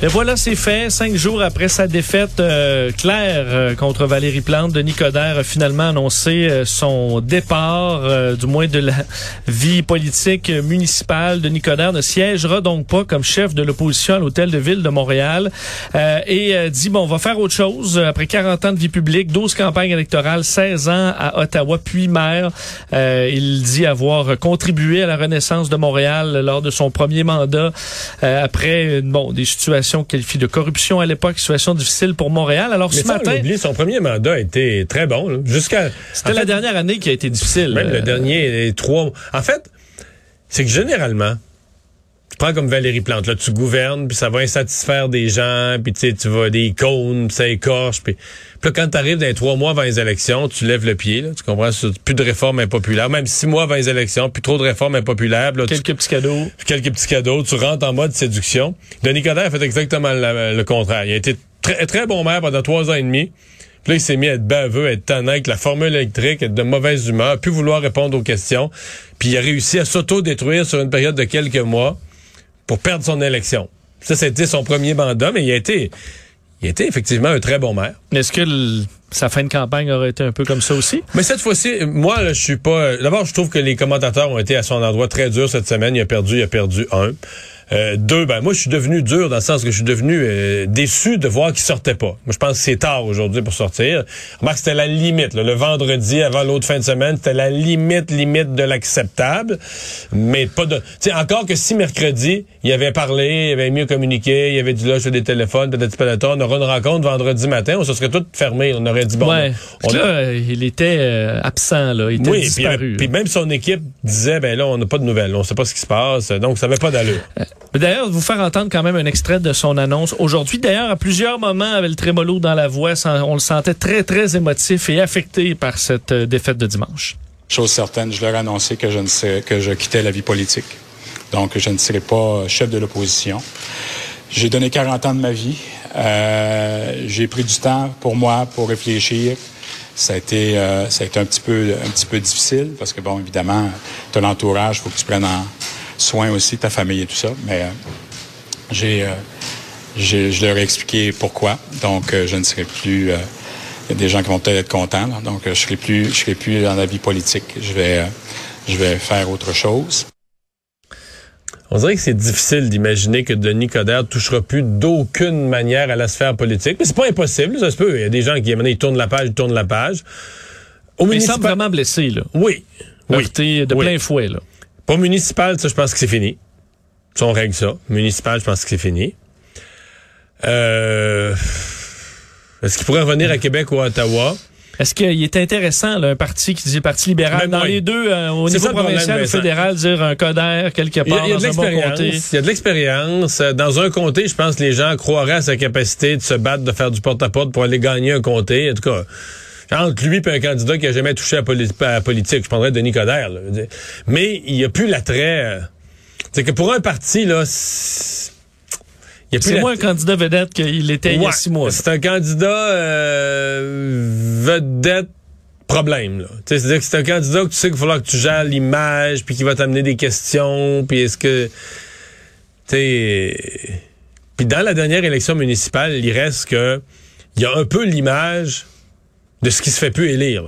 Et voilà, c'est fait. Cinq jours après sa défaite euh, claire euh, contre Valérie Plante, Denis Coderre a finalement annoncé euh, son départ, euh, du moins de la vie politique municipale. Denis Coderre ne siégera donc pas comme chef de l'opposition à l'hôtel de ville de Montréal euh, et dit, bon, on va faire autre chose. Après 40 ans de vie publique, 12 campagnes électorales, 16 ans à Ottawa, puis maire, il dit avoir contribué à la renaissance de Montréal lors de son premier mandat après, bon, des situations qualifiée de corruption à l'époque, situation difficile pour Montréal. Alors Mais ce ça, matin, on oublie, son premier mandat a été très bon. Jusqu'à c'était la fait, dernière année qui a été difficile. Même Euh, le dernier, les trois. En fait, c'est que généralement, prends comme Valérie Plante, là, tu gouvernes, puis ça va insatisfaire des gens, puis tu sais, tu vas des cônes, puis ça écorche, puis puis là, quand t'arrives dans les trois mois avant les élections, tu lèves le pied, là, tu comprends? Plus de réformes impopulaires, même six mois avant les élections, puis trop de réformes impopulaires, là, tu- Quelques petits cadeaux. quelques petits cadeaux, tu rentres en mode séduction. Denis Coderre a fait exactement la- le contraire. Il a été très, très bon maire pendant trois ans et demi. Puis là, il s'est mis à être baveux, à être tannant avec la formule électrique, être de mauvaise humeur, plus vouloir répondre aux questions. Puis il a réussi à s'auto-détruire sur une période de quelques mois pour perdre son élection. Ça, c'était son premier mandat, mais il a été, il a été effectivement un très bon maire. Est-ce que le- sa fin de campagne aurait été un peu comme ça aussi? Mais cette fois-ci, moi, là, je suis pas. D'abord, je trouve que les commentateurs ont été à son endroit très durs cette semaine. Il a perdu, il a perdu un. Euh, deux, ben moi, je suis devenu dur dans le sens que je suis devenu euh, déçu de voir qu'il sortait pas. Moi, je pense que c'est tard aujourd'hui pour sortir. Remarque, c'était la limite. là. Le vendredi avant l'autre fin de semaine, c'était la limite, limite de l'acceptable. Mais pas de. Tu sais, encore que si mercredi, il avait parlé, il avait mieux communiqué, il avait dit là, je fais des téléphones, peut-être pas on aura une rencontre vendredi matin, on se serait tout fermé. On aurait dit bon. ouais. on là, euh, il était euh, absent, là. Il était oui, puis, disparu. puis même son équipe disait, ben là, on n'a pas de nouvelles, on sait pas ce qui se passe, donc ça n'avait pas d'allure. D'ailleurs, vous faire entendre quand même un extrait de son annonce aujourd'hui. D'ailleurs, à plusieurs moments, avec le trémolo dans la voix, on le sentait très, très émotif et affecté par cette euh, défaite de dimanche. Chose certaine, je leur ai annoncé que je ne que je quittais la vie politique. Donc, je ne serai pas chef de l'opposition. J'ai donné 40 ans de ma vie. Euh, j'ai pris du temps pour moi, pour réfléchir. Ça a été, euh, ça a été un petit peu, un petit peu difficile parce que bon, évidemment, tu as l'entourage, faut que tu prennes en soin aussi ta famille et tout ça. Mais euh, j'ai, euh, j'ai- je leur ai expliqué pourquoi. Donc, euh, je ne serai plus. euh, il y a des gens qui vont peut-être être contents. là. Donc, euh, je serai plus, je serai plus dans la vie politique. Je vais, euh, je vais faire autre chose. On dirait que c'est difficile d'imaginer que Denis Coderre touchera plus d'aucune manière à la sphère politique, mais c'est pas impossible, ça se peut. Il y a des gens qui, donné, ils tournent la page, ils tournent la page. Au Mais il semble vraiment blessé, là. Oui. Oui. Heurté de Oui. plein fouet, là. Pour municipal, ça, je pense que c'est fini. Ça, on règle ça. Municipal, je pense que c'est fini. Euh... Est-ce qu'il pourrait revenir à Québec ou à Ottawa? Est-ce qu'il est intéressant, là, un parti qui dit le Parti libéral, Même dans les deux, euh, au niveau ça provincial Vincent. fédéral, dire un coder quelque Il y a, part il y a de dans un bon comté? Il y a de l'expérience. Dans un comté, je pense que les gens croiraient à sa capacité de se battre, de faire du porte-à-porte pour aller gagner un comté. En tout cas, entre lui et un candidat qui a jamais touché à, la politique, je prendrais Denis Coderre. là. Mais il n'y a plus l'attrait. euh, C'est que pour un parti, là, c'est- il y a plus C'est la- moins un candidat vedette qu'il était il y a Ouais, six mois. C'est un candidat euh, vedette problème. C'est-à-dire que c'est un candidat que tu sais qu'il va falloir que tu gères l'image, puis qu'il va t'amener des questions, puis est-ce que... Puis dans la dernière élection municipale, il reste que... Il y a un peu l'image de ce qui se fait plus élire.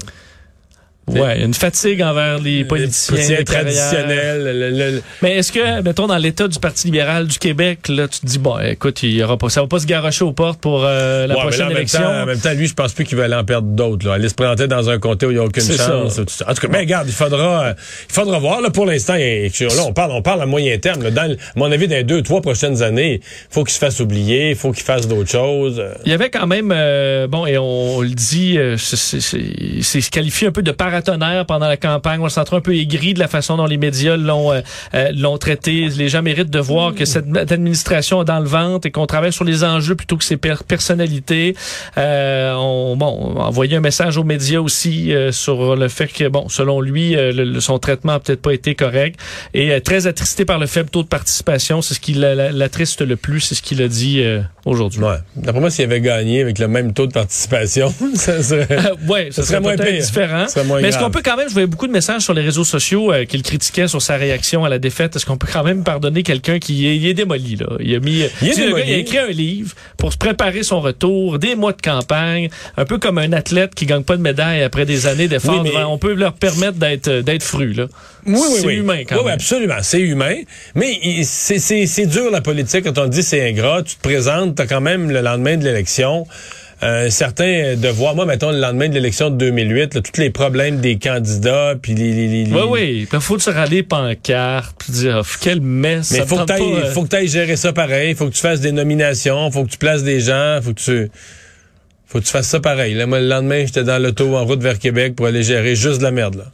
Ouais, une fatigue envers les politiciens, Les politiciens traditionnels. le- le- le- Mais est-ce que, mettons, dans l'état du Parti libéral du Québec, là, tu te dis, bon, écoute, il y aura pas, ça va pas se garocher aux portes pour euh, la Ouais, là, prochaine en, même élection? temps, en même temps, lui, je pense plus qu'il va aller en perdre d'autres. Là. Aller se présenter dans un comté où il n'y a aucune chance. ça. tout ça. En tout cas, mais regarde, il faudra, euh, il faudra voir. Là, pour l'instant, là, on parle, on parle à moyen terme. Là, dans, à mon avis, dans les deux, trois prochaines années, il faut qu'il se fasse oublier, il faut qu'il fasse d'autres choses. euh. Il y avait quand même, euh, bon, et on, on le dit, euh, c'est- c'est c'est- c'est qualifié un peu de paratonnerre pendant la campagne. On sentait un peu aigri de la façon dont les médias l'ont euh, euh, l'ont traité. Les gens méritent de voir que cette administration est dans le ventre et qu'on travaille sur les enjeux plutôt que ses per personnalités. Euh, on, bon, on a envoyé un message aux médias aussi sur le fait que, bon, selon lui, le, son traitement a peut-être pas été correct. Et très attristé par le faible taux de participation. C'est ce qui l'attriste le plus. C'est ce qu'il a dit aujourd'hui. Ouais. D'après moi, s'il avait gagné avec le même taux de participation, ça serait, ouais, ça, serait, moins pire. différent. Mais est-ce qu'on peut quand même, je voyais beaucoup de messages sur les réseaux sociaux euh, qu'il critiquait sur sa réaction à la défaite. Est-ce qu'on peut quand même pardonner quelqu'un qui est, il est démoli, là? Il a mis, il, il a écrit un livre pour se préparer son retour, des mois de campagne, un peu comme un athlète qui gagne pas de médaille après des années d'efforts. Oui, on peut leur permettre d'être, d'être fru, là. Oui, oui, c'est humain quand oui, absolument. C'est humain. Mais c'est dur, la politique, quand on dit c'est ingrat. Tu te présentes, tu as quand même le lendemain de l'élection un certain devoir. Moi, mettons, le lendemain de l'élection de 2008, tous les problèmes des candidats, puis les... les, les, Oui, oui. Il faut se râler pancarte, puis dire, oh, quel mess. Mais il faut, que tu euh, faut que ailles gérer ça pareil. Il faut que tu fasses des nominations, faut que tu places des gens, faut que tu... Faut que tu fasses ça pareil. Là, moi, le lendemain, j'étais dans l'auto en route vers Québec pour aller gérer juste de la merde, là.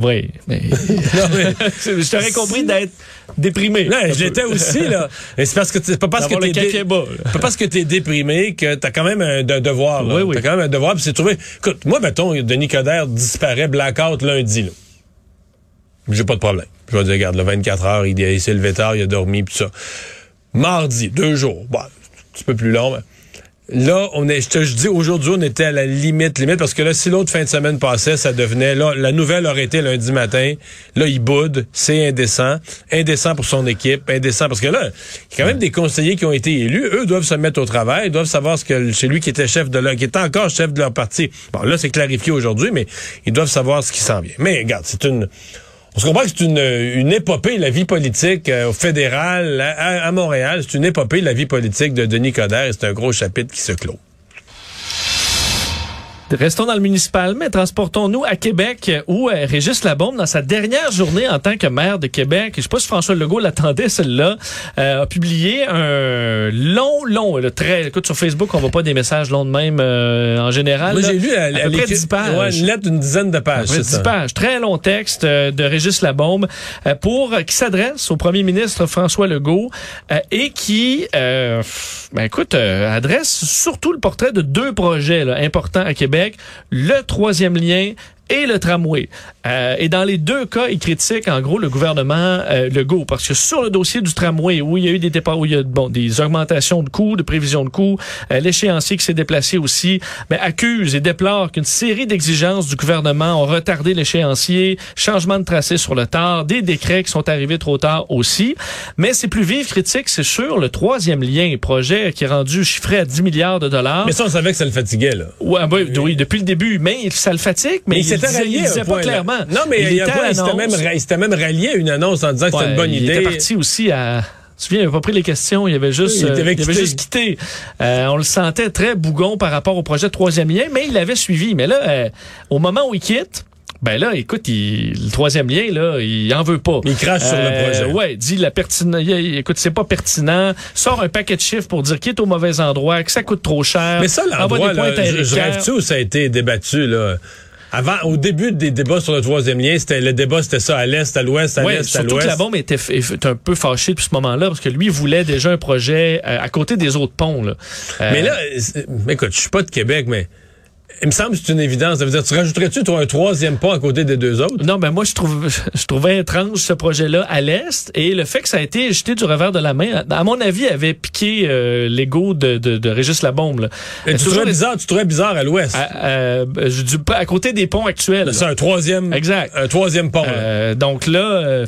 Oui, mais, non, mais je t'aurais compris d'être déprimé. Non, je l'étais aussi là. Et c'est parce que c'est pas parce que t'es pas parce que t'es déprimé que t'as quand même un, devoir. Là. Oui, oui. T'as quand même un devoir. Puis c'est trouvé. Écoute, moi mettons, Denis Coderre disparaît blackout lundi. Là. J'ai pas de problème. Je vais dire, regarde, le 24 heures, il, s'est levé tard, il a dormi, puis ça. Mardi, deux jours. Bon, un petit peu plus long. Mais Là, on est, je te dis, aujourd'hui, on était à la limite, limite, parce que là, si l'autre fin de semaine passait, ça devenait, là, la nouvelle aurait été lundi matin. Là, il boude, c'est indécent. Indécent pour son équipe, indécent, parce que là, il y a quand même des conseillers qui ont été élus. Eux doivent se mettre au travail, doivent savoir ce que, c'est lui qui était chef de leur, qui était encore chef de leur parti. Bon, là, c'est clarifié aujourd'hui, mais ils doivent savoir ce qui s'en vient. Mais, regarde, c'est une, on se comprend que c'est une, une épopée, la vie politique euh, au fédéral, à, Montréal. C'est une épopée, la vie politique de Denis Coderre. C'est un gros chapitre qui se clôt. Restons dans le municipal, mais transportons-nous à Québec où euh, Régis Labombe, dans sa dernière journée en tant que maire de Québec, je sais pas si François Legault l'attendait celle-là, euh, a publié un long, long, le très, écoute sur Facebook, on voit pas des messages longs de même euh, en général. Moi j'ai lu à, à, 10 pages. Ouais, une lettre d'une dizaine de pages. 10 pages, très long texte de Régis Labombe pour qui s'adresse au premier ministre François Legault et qui, ben écoute, adresse surtout le portrait de deux projets là, importants à Québec le troisième lien et le tramway. Euh, et dans les deux cas, il critique en gros le gouvernement euh, Legault parce que sur le dossier du tramway où il y a eu des départs, où il y a bon des augmentations de coûts, de prévisions de coûts, euh, l'échéancier qui s'est déplacé aussi, mais accuse et déplore qu'une série d'exigences du gouvernement ont retardé l'échéancier, changement de tracé sur le tard, des décrets qui sont arrivés trop tard aussi. Mais c'est plus vive critique, c'est sur le troisième lien, projet qui est rendu chiffré à 10 milliards de dollars. Mais ça, on savait que ça le fatiguait là. Ouais, oui, oui, depuis le début, mais ça le fatigue, mais, il, il disait, pas clairement. Non, mais il, s'était même, rallié à une annonce en disant que c'était une bonne idée. Il était parti aussi à... Tu viens, il n'avait pas pris les questions, il avait juste, il, avait euh, juste quitté. Euh, on le sentait très bougon par rapport au projet de troisième lien, mais il l'avait suivi. Mais là, euh, au moment où il quitte, ben là, écoute, le troisième lien, là, il en veut pas. Il crache sur le projet. Ouais, dit la pertinent. Écoute, c'est pas pertinent. Sort un paquet de chiffres pour dire qu'il est au mauvais endroit, que ça coûte trop cher. Mais ça, l'endroit, je, je rêve-tu où ça a été débattu, là? Avant, au début des débats sur le troisième lien, c'était le débat, c'était ça à l'est, à l'ouest, à l'est, à l'ouest. Surtout que la bombe était, un peu fâchée depuis ce moment-là parce que lui voulait déjà un projet euh, à, côté des autres ponts. Là. Mais là, écoute, je suis pas de Québec, mais il me semble que c'est une évidence. Ça veut dire, tu rajouterais-tu toi un troisième pont à côté des deux autres? Non, ben moi je trouve je trouvais étrange ce projet-là à l'est et le fait que ça a été jeté du revers de la main, à mon avis, avait piqué euh, l'ego de, de, de Régis Labombe. Là. tu, trouvais bizarre, tu trouvais bizarre à l'ouest? À, je à côté des ponts actuels. C'est un troisième. Exact. Un troisième pont. Euh, donc là. Euh,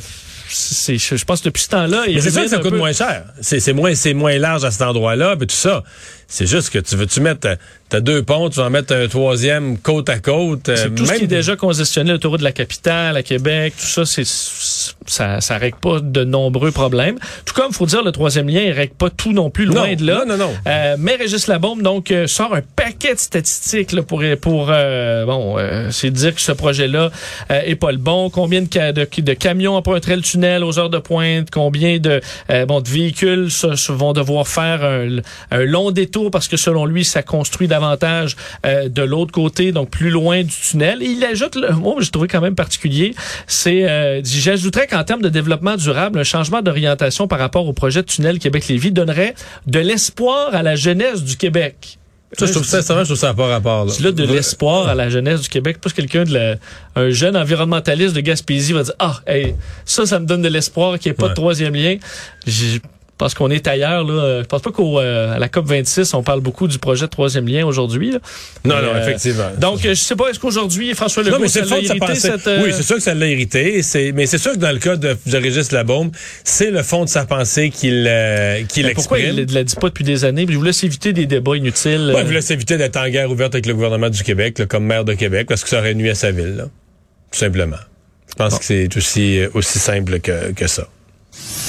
c'est, je pense que depuis ce temps-là, mais c'est sûr que ça coûte moins cher. C'est, moins, c'est moins large à cet endroit-là, mais tout ça. C'est juste que tu veux tu mettre t'as deux ponts, tu vas en mettre un troisième côte à côte. C'est euh, tout ce qui est déjà congestionné autour de la capitale, à Québec, tout ça, c'est ça, ça règle pas de nombreux problèmes. Tout comme, faut dire, le troisième lien, il règle pas tout non plus, loin de là. Non, non, non. Euh, mais Régis Labombe, donc, euh, sort un paquet de statistiques là, pour, pour euh, bon, c'est dire que ce projet-là est pas le bon. Combien de, de, de camions emprunteraient le tunnel aux heures de pointe? Combien de, bon, de véhicules vont devoir faire un, un long détour parce que selon lui, ça construit davantage euh, de l'autre côté, donc plus loin du tunnel. Et il ajoute, le mot que j'ai trouvé quand même particulier, c'est, euh, j'ajouterais qu'en termes de développement durable, un changement d'orientation par rapport au projet de tunnel Québec-Lévis donnerait de l'espoir à la jeunesse du Québec. Ça, je trouve ça, ça, je trouve ça pas rapport. Là. C'est là de l'espoir à la jeunesse du Québec. Plus quelqu'un de la, un jeune environnementaliste de Gaspésie va dire ah hey, ça ça me donne de l'espoir qu'il n'y ait pas de troisième lien. J'ai parce qu'on est ailleurs. Là. Je pense pas qu'à euh, la COP 26, on parle beaucoup du projet de troisième lien aujourd'hui. Non, non, euh, effectivement. Donc, je sais pas, est-ce qu'aujourd'hui, François Legault, non, mais ça l'a irrité? Cette, euh, Oui, c'est sûr que ça l'a irrité. Mais c'est sûr que dans le cas de, de Régis Labaume, c'est le fond de sa pensée qu'il euh, qu'il exprime. Pourquoi il ne l'a dit pas depuis des années? Il voulait s'éviter des débats inutiles. Ouais, il voulait s'éviter d'être en guerre ouverte avec le gouvernement du Québec, là, comme maire de Québec, parce que ça aurait nuit à sa ville, là. tout simplement. Je pense que c'est aussi, aussi simple que, que ça.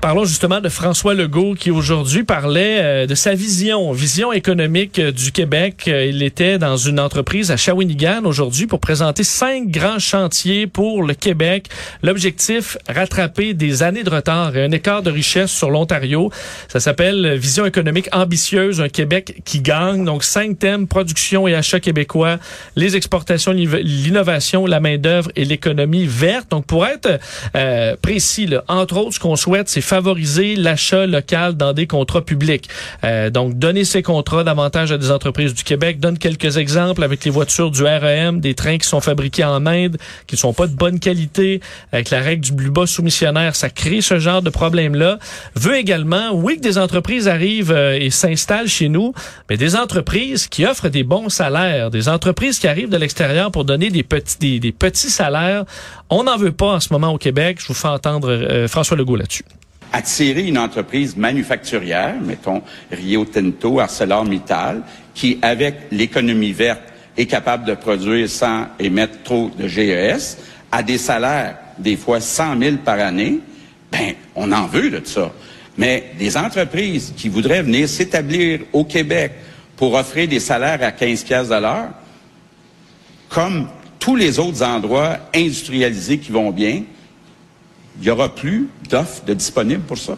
Parlons justement de François Legault qui aujourd'hui parlait euh, de sa vision, vision économique euh, du Québec. Euh, il était dans une entreprise à Shawinigan aujourd'hui pour présenter cinq grands chantiers pour le Québec. L'objectif, rattraper des années de retard et un écart de richesse sur l'Ontario. Ça s'appelle Vision économique ambitieuse, un Québec qui gagne. Donc cinq thèmes, production et achat québécois, les exportations, l'innovation, la main-d'œuvre et l'économie verte. Donc pour être précis, entre autres, ce qu'on souhaite, c'est favoriser l'achat local dans des contrats publics. Euh, donc, donner ces contrats davantage à des entreprises du Québec. Donne quelques exemples avec les voitures du REM, des trains qui sont fabriqués en Inde, qui ne sont pas de bonne qualité. Avec la règle du plus bas soumissionnaire, ça crée ce genre de problème-là. Veut également, oui, que des entreprises arrivent euh, et s'installent chez nous, mais des entreprises qui offrent des bons salaires, des entreprises qui arrivent de l'extérieur pour donner des petits, des, petits salaires. On n'en veut pas en ce moment au Québec. Je vous fais entendre euh, François Legault là-dessus attirer une entreprise manufacturière, mettons Rio Tinto, ArcelorMittal, qui, avec l'économie verte, est capable de produire sans émettre trop de GES, à des salaires des fois 100 000 par année, ben, on en veut de ça. Mais des entreprises qui voudraient venir s'établir au Québec pour offrir des salaires à 15 pièces de l'heure, comme tous les autres endroits industrialisés qui vont bien, il n'y aura plus d'offres de disponibles pour ça.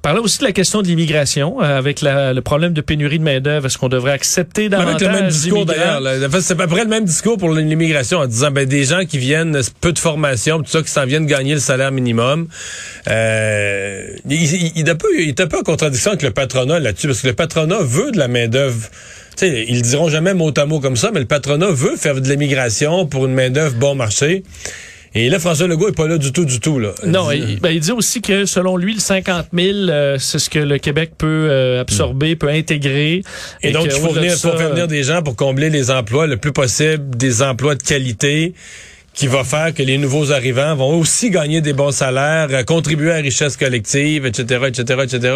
Parlez aussi de la question de l'immigration, euh, avec le problème de pénurie de main-d'œuvre. Est-ce qu'on devrait accepter davantage Avec le même discours d'ailleurs. C'est à peu près le même discours pour l'immigration en disant ben, des gens qui viennent, peu de formation, tout ça, qui s'en viennent gagner le salaire minimum. Euh, il, il, est un peu, il est un peu en contradiction avec le patronat là-dessus, parce que le patronat veut de la main-d'œuvre. sais, ils diront jamais mot à mot comme ça, mais le patronat veut faire de l'immigration pour une main-d'œuvre bon marché. Et là, François Legault est pas là du tout, du tout. Là. Non, il, ben, il dit aussi que selon lui, le 50 000, euh, c'est ce que le Québec peut euh, absorber, peut intégrer. Et, donc, il faut, venir, faut faire venir des gens pour combler les emplois le plus possible, des emplois de qualité qui va faire que les nouveaux arrivants vont aussi gagner des bons salaires, euh, contribuer à la richesse collective, etc., etc., etc.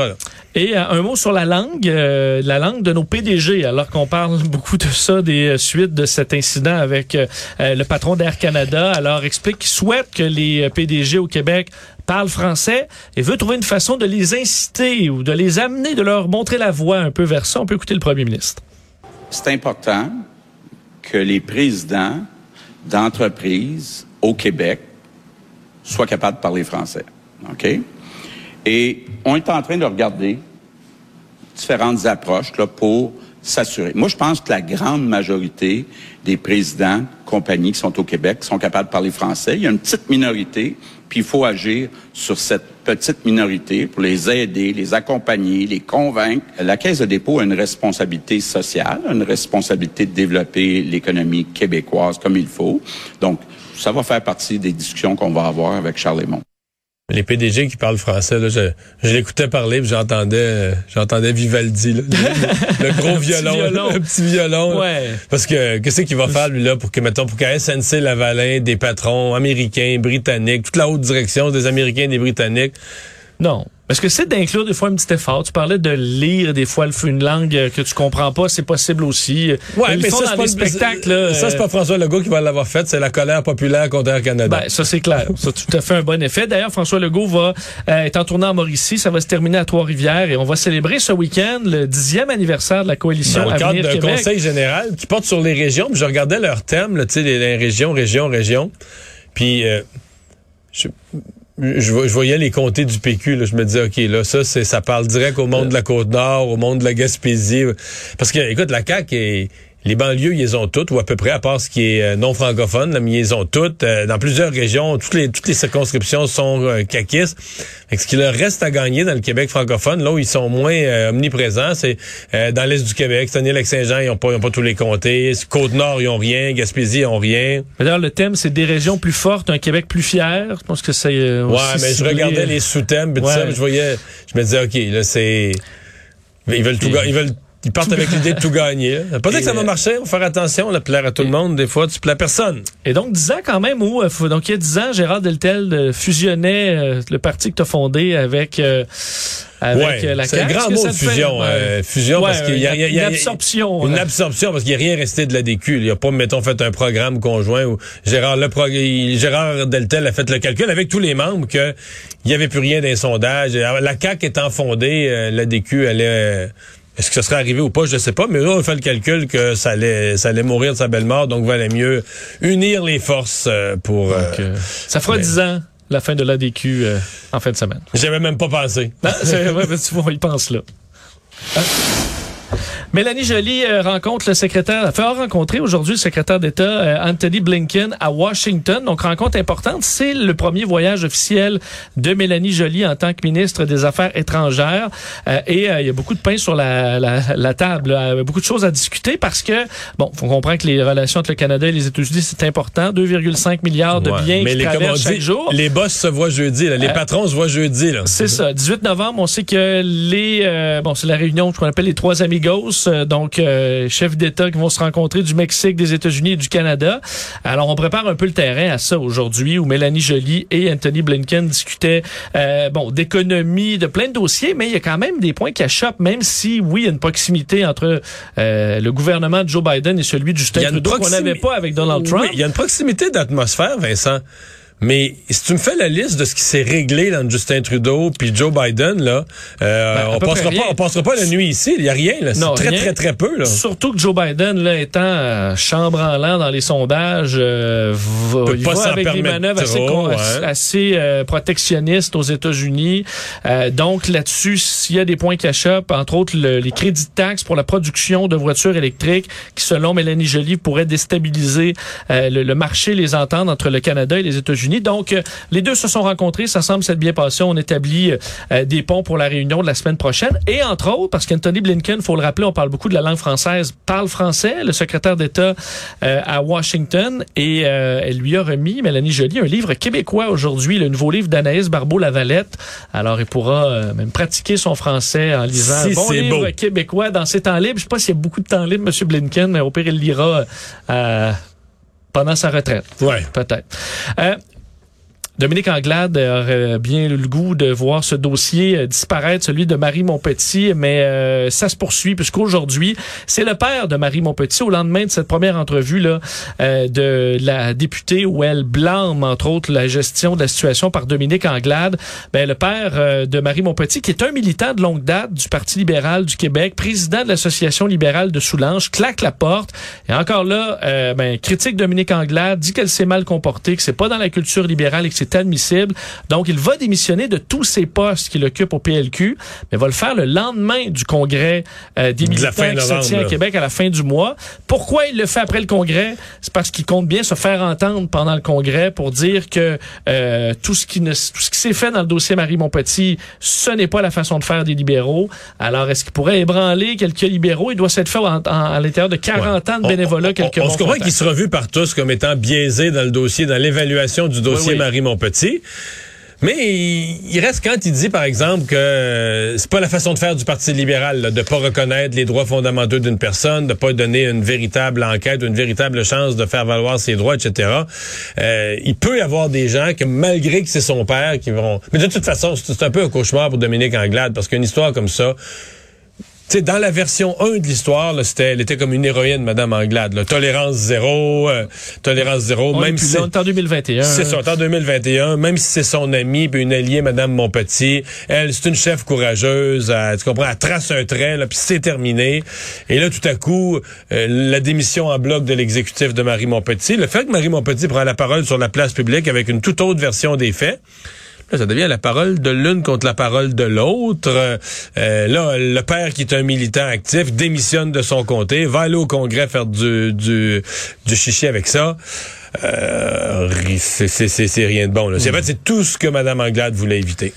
Et euh, un mot sur la langue, euh, la langue de nos PDG, alors qu'on parle beaucoup de ça, des suites de cet incident avec le patron d'Air Canada. Alors, explique qu'il souhaite que les PDG au Québec parlent français et veut trouver une façon de les inciter ou de les amener, de leur montrer la voie un peu vers ça. On peut écouter le premier ministre. C'est important que les présidents d'entreprises au Québec soient capables de parler français. OK? Et on est en train de regarder différentes approches là, pour s'assurer. Moi, je pense que la grande majorité des présidents de compagnies qui sont au Québec sont capables de parler français. Il y a une petite minorité, puis il faut agir sur cette petite minorité pour les aider, les accompagner, les convaincre. La Caisse de dépôt a une responsabilité sociale, une responsabilité de développer l'économie québécoise comme il faut. Donc, ça va faire partie des discussions qu'on va avoir avec Charles Lemont les PDG qui parlent français, là, je, je l'écoutais parler, puis j'entendais, j'entendais Vivaldi, le, gros violon, le petit violon. Ouais. Parce que qu'est-ce qu'il va faire lui là pour que mettons pour qu'à SNC Lavalin, des patrons américains, britanniques, toute la haute direction des Américains et des Britanniques. Non. Est-ce que c'est d'inclure des fois un petit effort? Tu parlais de lire des fois une langue que tu comprends pas, c'est possible aussi. Ouais, mais ça, c'est pas spectacles. Ça, c'est pas François Legault qui va l'avoir fait, c'est la colère populaire contre Air Canada. Ben, ça, c'est clair. ça a tout à fait un bon effet. D'ailleurs, François Legault va euh, être en tournée en Mauricie. Ça va se terminer à Trois-Rivières et on va célébrer ce week-end le dixième anniversaire de la coalition Dans le cadre d'un conseil général qui porte sur les régions. je regardais leur thème, tu sais, les, régions, régions, régions. Puis, euh, je je, vo- je voyais les comtés du PQ, là, je me disais, OK, là, ça, c'est, ça parle direct au monde de la Côte-Nord, au monde de la Gaspésie. Parce que, écoute, la CAQ, est- les banlieues, ils les ont toutes, ou à peu près, à part ce qui est euh, non francophone, mais ils les ont toutes. Euh, dans plusieurs régions, toutes les, toutes les circonscriptions sont euh, caquistes. Ce qui leur reste à gagner dans le Québec francophone, là où ils sont moins euh, omniprésents, c'est euh, dans l'est du Québec. Saguenay-Lac-Saint-Jean, ils n'ont pas, ils ont pas tous les comtés. Côte-Nord, ils ont rien. Gaspésie, ils ont rien. D'ailleurs, le thème, c'est des régions plus fortes, un Québec plus fier. Je pense que c'est. euh, Ouais, mais je regardais les sous-thèmes, Ouais. je voyais, je me disais, OK, là, c'est. Ils veulent tout. Ils veulent. Ils partent avec l'idée de tout gagner. Pas dire que ça va Et, marcher, on va faire attention, là, plaire à tout le monde. Des fois, tu plais à personne. Et donc, 10 ans quand même où, euh, faut- donc il y a 10 ans, Gérard Deltel euh, fusionnait euh, le parti que tu as fondé avec, euh, avec ouais, euh, la c'est un grand mot de fait- fusion. euh, fusion Ouais, parce qu'il y a, une- il y y a- une absorption, Une absorption parce qu'il n'y a rien resté de la DQ. Il n'y a pas, mettons, fait un programme conjoint où Gérard, le prog- Gérard Deltel a fait le calcul avec tous les membres que il n'y avait plus rien d'un sondage. La CAQ étant fondée, euh, la DQ allait... est-ce que ça serait arrivé ou pas, je ne sais pas, mais là, on fait le calcul que ça allait, ça allait mourir de sa belle mort, donc valait mieux unir les forces euh, pour... euh, Donc, euh, ça fera mais- 10 ans, la fin de l'ADQ euh, en fin de semaine. J'avais même pas pensé. Non, c'est- ouais, tu vois, on y pense là. Hein? Mélanie Joly euh, rencontre le secrétaire, a fait rencontrer aujourd'hui le secrétaire d'État euh, Anthony Blinken à Washington. Donc, rencontre importante. C'est le premier voyage officiel de Mélanie Joly en tant que ministre des Affaires étrangères. Euh, et il y a beaucoup de pain sur la, la, la table, beaucoup de choses à discuter parce que, bon, faut comprendre que les relations entre le Canada et les États-Unis, c'est important. 2,5 milliards de Ouais. biens mais qui les, on traversent chaque jour. les boss se voient jeudi, là. les Euh, patrons se voient jeudi. C'est ça. 18 novembre, on sait que les euh, bon, c'est la réunion qu'on appelle les trois amigos, euh, donc euh, chefs d'État qui vont se rencontrer du Mexique, des États-Unis et du Canada. Alors on prépare un peu le terrain à ça aujourd'hui, où Mélanie Joly et Anthony Blinken discutaient euh, bon d'économie, de plein de dossiers, mais il y a quand même des points qui achoppent, même si oui, il y a une proximité entre euh, le gouvernement de Joe Biden et celui de Justin Trudeau qu'on n'avait pas avec Donald Trump. Oui, il y a une proximité d'atmosphère, Vincent. Mais si tu me fais la liste de ce qui s'est réglé dans Justin Trudeau puis Joe Biden, là, euh, Ben, on passera pas, on passera pas la nuit ici. Il y a rien. là. C'est très, très, très peu. Là. Surtout que Joe Biden, là, étant euh, chambranlant dans les sondages, euh, va, il va avec des manœuvres assez, trop, assez euh, protectionnistes aux États-Unis. Euh, donc là-dessus, s'il y a des points qui achoppent, entre autres le- les crédits de taxes pour la production de voitures électriques, qui selon Mélanie Joly pourraient déstabiliser euh, le, le marché, les ententes entre le Canada et les États-Unis. Donc euh, les deux se sont rencontrés, ça semble s'être bien passé. On établit euh, des ponts pour la réunion de la semaine prochaine. Et entre autres, parce qu'Anthony Blinken, faut le rappeler, on parle beaucoup de la langue française, parle français, le secrétaire d'État euh, à Washington, et euh, elle lui a remis, Mélanie Joly, un livre québécois aujourd'hui, le nouveau livre d'Anaïs Barbeau-Lavalette. Alors, il pourra euh, même pratiquer son français en lisant Si un bon livre beau. québécois dans ses temps libres. Je sais pas s'il y a beaucoup de temps libre, M. Blinken, mais au pire, il lira euh, pendant sa retraite Ouais. peut-être. Euh, Dominique Anglade aurait bien le goût de voir ce dossier euh, disparaître, celui de Marie Montpetit, mais euh, ça se poursuit puisqu'aujourd'hui, c'est le père de Marie Montpetit au lendemain de cette première entrevue là euh, de la députée où elle blâme entre autres la gestion de la situation par Dominique Anglade. Ben le père euh, de Marie Montpetit qui est un militant de longue date du Parti libéral du Québec, président de l'association libérale de Soulanges, claque la porte et encore là euh, ben, critique Dominique Anglade, dit qu'elle s'est mal comportée, que c'est pas dans la culture libérale et admissible. Donc, il va démissionner de tous ses postes qu'il occupe au PLQ, mais va le faire le lendemain du congrès euh, des militants se tient à. Québec à la fin du mois. Pourquoi il le fait après le congrès? C'est parce qu'il compte bien se faire entendre pendant le congrès pour dire que euh, tout ce qui ne, tout ce qui s'est fait dans le dossier Marie Montpetit, ce n'est pas la façon de faire des libéraux. Alors, est-ce qu'il pourrait ébranler quelques libéraux? Il doit s'être fait en- en- à l'intérieur de 40 ans de bénévolat, on, quelques on, on se comprend qu'il sera vu par tous comme étant biaisé dans le dossier, dans l'évaluation du dossier Oui, oui. Marie Montpetit. Mais il, reste quand il dit, par exemple, que euh, c'est pas la façon de faire du Parti libéral, là, de pas reconnaître les droits fondamentaux d'une personne, de pas donner une véritable enquête une véritable chance de faire valoir ses droits, etc. Euh, il peut y avoir des gens que, malgré que c'est son père, qui vont... Mais de toute façon, c'est un peu un cauchemar pour Dominique Anglade, parce qu'une histoire comme ça, sais, dans la version 1 de l'histoire, c'était, elle était comme une héroïne, Madame Anglade. là. Tolérance zéro, euh, tolérance zéro, On même plus si... là, on est en 2021. C'est ça, en 2021, même si c'est son amie puis une alliée, Madame Montpetit, elle, c'est une chef courageuse, elle, tu comprends, elle trace un trait, là, puis c'est terminé. Et là, tout à coup, euh, la démission en bloc de l'exécutif de Marie Montpetit, le fait que Marie Montpetit prend la parole sur la place publique avec une toute autre version des faits, Là, ça devient la parole de l'une contre la parole de l'autre. Euh, là, le père qui est un militant actif démissionne de son comté, va aller au Congrès faire du, du, du chichi avec ça. Euh, c'est- c'est c'est- c'est rien de bon. Là. C'est- En fait, c'est tout ce que Mme Anglade voulait éviter.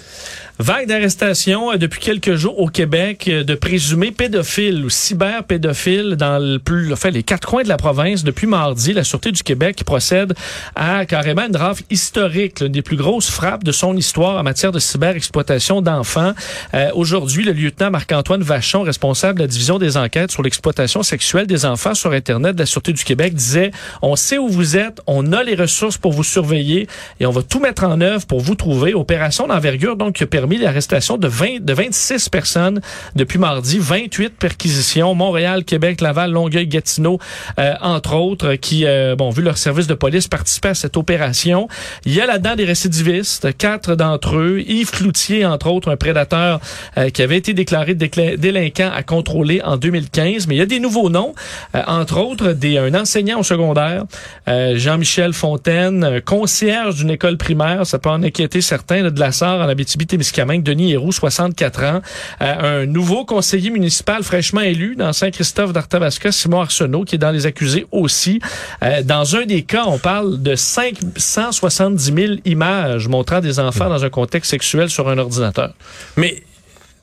Vague d'arrestations euh, depuis quelques jours au Québec euh, de présumés pédophiles ou cyberpédophiles dans le plus, enfin, les quatre coins de la province depuis mardi. La Sûreté du Québec procède à carrément une rafle historique, l'une des plus grosses frappes de son histoire en matière de cyberexploitation d'enfants. Euh, Aujourd'hui, le lieutenant Marc-Antoine Vachon, responsable de la division des enquêtes sur l'exploitation sexuelle des enfants sur Internet de la Sûreté du Québec, disait On sait où vous êtes, on a les ressources pour vous surveiller et on va tout mettre en œuvre pour vous trouver. Opération d'envergure, donc, qui a permis l'arrestation de 20, de 26 personnes depuis mardi, 28 perquisitions, Montréal, Québec, Laval, Longueuil, Gatineau, euh, entre autres, qui, euh, bon, vu leur service de police, participaient à cette opération. Il y a là-dedans des récidivistes, quatre d'entre eux, Yves Cloutier, entre autres, un prédateur euh, qui avait été déclaré décla- délinquant à contrôler en 2015, mais il y a des nouveaux noms, euh, entre autres, des, un enseignant au secondaire, euh, Jean-Michel Fontaine, un concierge d'une école primaire, ça peut en inquiéter certains, là, de la Sarre en Abitibi-Témiscamingue, Denis Héroux, 64 ans, Euh, un nouveau conseiller municipal fraîchement élu dans Saint-Christophe d'Arthabasca, Simon Arsenault, qui est dans les accusés aussi. Euh, dans un des cas, on parle de 570 000 images montrant des enfants dans un contexte sexuel sur un ordinateur. Mais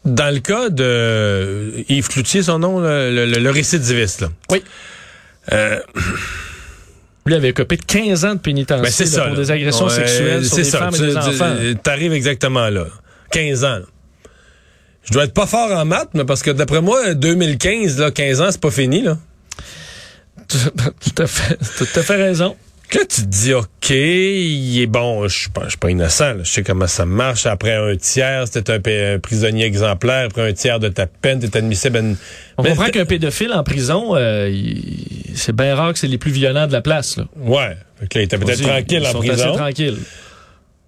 dans le cas de Yves Cloutier, son nom, le, le- le récidiviste, là. Oui. Euh, Lui avait copé de 15 ans de pénitentiaire Ben, pour là. des agressions Ouais, sexuelles sur des ça. femmes et des tu- enfants. T'arrives exactement là. 15 ans. là. Je dois être pas fort en maths, mais parce que d'après moi, 2015, là, 15 ans, c'est pas fini, là. tout à fait, tout à fait raison. Que là, tu te dis, OK, il est bon, je suis pas, je suis pas innocent, là. je sais comment ça marche. Après un tiers, c'était un, prisonnier exemplaire. Après un tiers de ta peine, t'es admissible à une... On Mais comprend qu'un pédophile en prison, euh, il- c'est bien rare que c'est les plus violents de la place. Là. Ouais. Fait que là, il était peut-être tranquille ils en sont prison. assez tranquilles.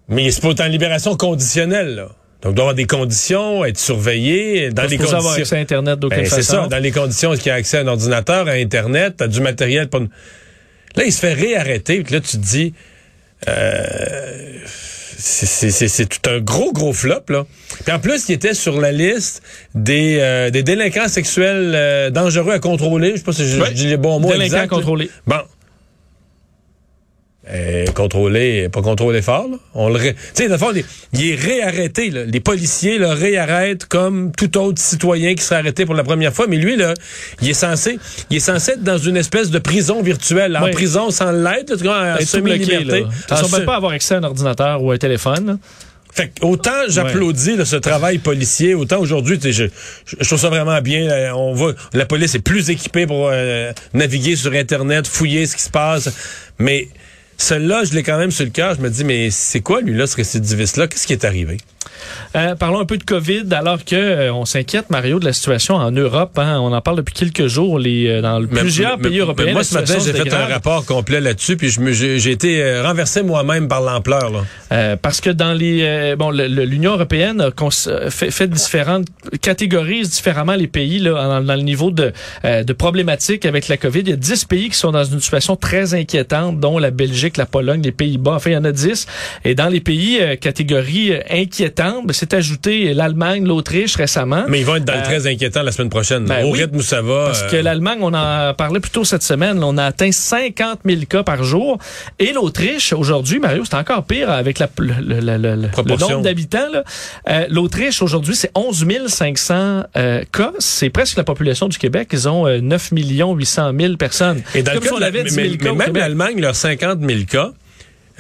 Mais c'est pas en libération conditionnelle, là. Donc, il doit avoir des conditions, être surveillé dans les supposé avoir conditions. accès à Internet d'aucune Ben, c'est façon. ça, dans les conditions qu'il y a accès à un ordinateur, à Internet, t'as du matériel. Pas... Là, il se fait réarrêter, puis là, tu te dis, euh, c'est- c'est c'est- c'est tout un gros, gros flop, là. Puis en plus, il était sur la liste des, euh, des délinquants sexuels euh, dangereux à contrôler. Je sais pas si je, dis les bons mots Délinquants exacts, là. contrôlés. Bon. Euh, contrôlé, pas contrôlé fort. Là. On le ré... Tu sais, dans le fond, il est réarrêté. Là. Les policiers le réarrêtent comme tout autre citoyen qui serait arrêté pour la première fois. Mais lui, là, il est censé, il est censé être dans une espèce de prison virtuelle. En prison sans l'être, tu en bloqué, semi-liberté. Ils ne se- pas avoir accès à un ordinateur ou un téléphone. là. fait que autant j'applaudis là, ce travail policier, autant aujourd'hui, tu je, je, je trouve ça vraiment bien. là, on voit, la police est plus équipée pour euh, naviguer sur Internet, fouiller ce qui se passe. Mais celui-là, je l'ai quand même sur le cœur. Je me dis, mais c'est quoi, lui, là, ce récidiviste-là? Qu'est-ce qui est arrivé? Euh, parlons un peu de COVID, alors que euh, on s'inquiète, Mario, de la situation en Europe. hein. On en parle depuis quelques jours les, euh, dans Mais- plusieurs mais- pays européens. moi, ce matin, j'ai fait un rapport complet là-dessus, puis j'ai été euh, renversé moi-même par l'ampleur. Euh, parce que dans les euh, bon l'Union européenne a fait, fait différentes catégorise différemment les pays là dans, dans le niveau de euh, de problématiques avec la Covid. Il y a 10 pays qui sont dans une situation très inquiétante dont la Belgique, la Pologne, les Pays-Bas. Enfin, il y en a 10 et dans les pays euh, catégorie inquiétante, ben, c'est ajouté l'Allemagne, l'Autriche récemment. Mais ils vont être dans le Euh, très inquiétant la semaine prochaine. ben Au oui, rythme où ça va. Parce euh, que l'Allemagne, on en parlait plus tôt cette semaine, on a atteint 50 000 cas par jour. Et l'Autriche, aujourd'hui, Mario, c'est encore pire avec la, le, le- le- le- le Proportion. nombre d'habitants. Euh, L'Autriche, aujourd'hui, c'est 11 500 euh, cas. C'est presque la population du Québec. Ils ont euh, 9 800 000 personnes. Et dans le cas si on de la- avait 10 000 mais, cas mais au même l'Allemagne, leurs 50 000 cas,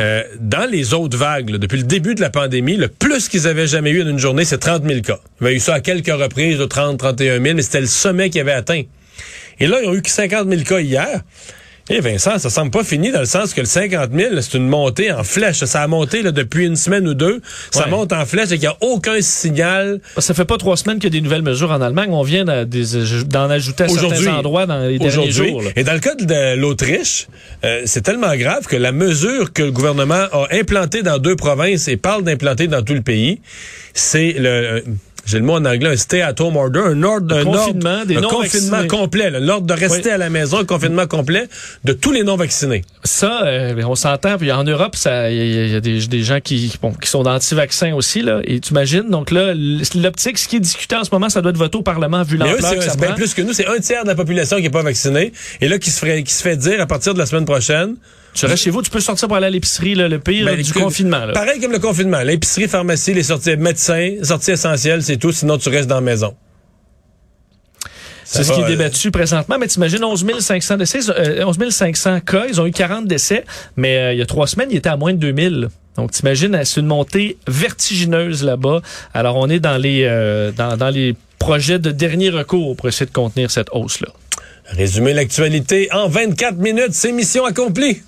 euh, dans les autres vagues, là, depuis le début de la pandémie, le plus qu'ils avaient jamais eu en une journée, c'est 30 000 cas. Il y avait eu ça à quelques reprises, de 30, 31 000, mais c'était le sommet qu'ils avaient atteint. Et là, ils ont eu que 50 000 cas hier. Et Vincent, ça semble pas fini dans le sens que le 50 000, c'est une montée en flèche. Ça a monté là, depuis une semaine ou deux. Ça Ouais. monte en flèche et qu'il n'y a aucun signal Ça fait pas trois semaines qu'il y a des nouvelles mesures en Allemagne. On vient d'en ajouter à Aujourd'hui. certains endroits dans les derniers jours. là. Et dans le cas de l'Autriche, euh, c'est tellement grave que la mesure que le gouvernement a implantée dans deux provinces et parle d'implanter dans tout le pays, c'est le, euh, j'ai le mot en anglais, un stay-at-home order, un ordre, un confinement ordre, des un confinement complet, l'ordre de rester Oui. à la maison, un confinement complet de tous les non-vaccinés. Ça, euh, on s'entend. Puis en Europe, ça, il y, a- il y a des, des gens qui, bon, qui sont anti-vaccins aussi là. Et tu imagines donc là, l'optique, ce qui est discuté en ce moment, ça doit être voté au Parlement vu l'ampleur c'est que ça bien plus que nous, c'est un tiers de la population qui est pas vaccinée, et là qui se ferait, qui se fait dire à partir de la semaine prochaine. Tu restes chez vous, tu peux sortir pour aller à l'épicerie, le pire ben, du confinement. Là. Pareil comme le confinement, l'épicerie, pharmacie, les sorties médecins, sorties essentielles, c'est tout. Sinon, tu restes dans la maison. C'est ce qui est euh, débattu présentement. Mais t'imagines 11 500 décès, euh, 11 500 cas. Ils ont eu 40 décès, mais euh, il y a trois semaines, ils étaient à moins de 2000. Donc t'imagines, c'est une montée vertigineuse là-bas. Alors on est dans les euh, dans, dans les projets de dernier recours pour essayer de contenir cette hausse-là. Résumer l'actualité en 24 minutes, c'est mission accomplie.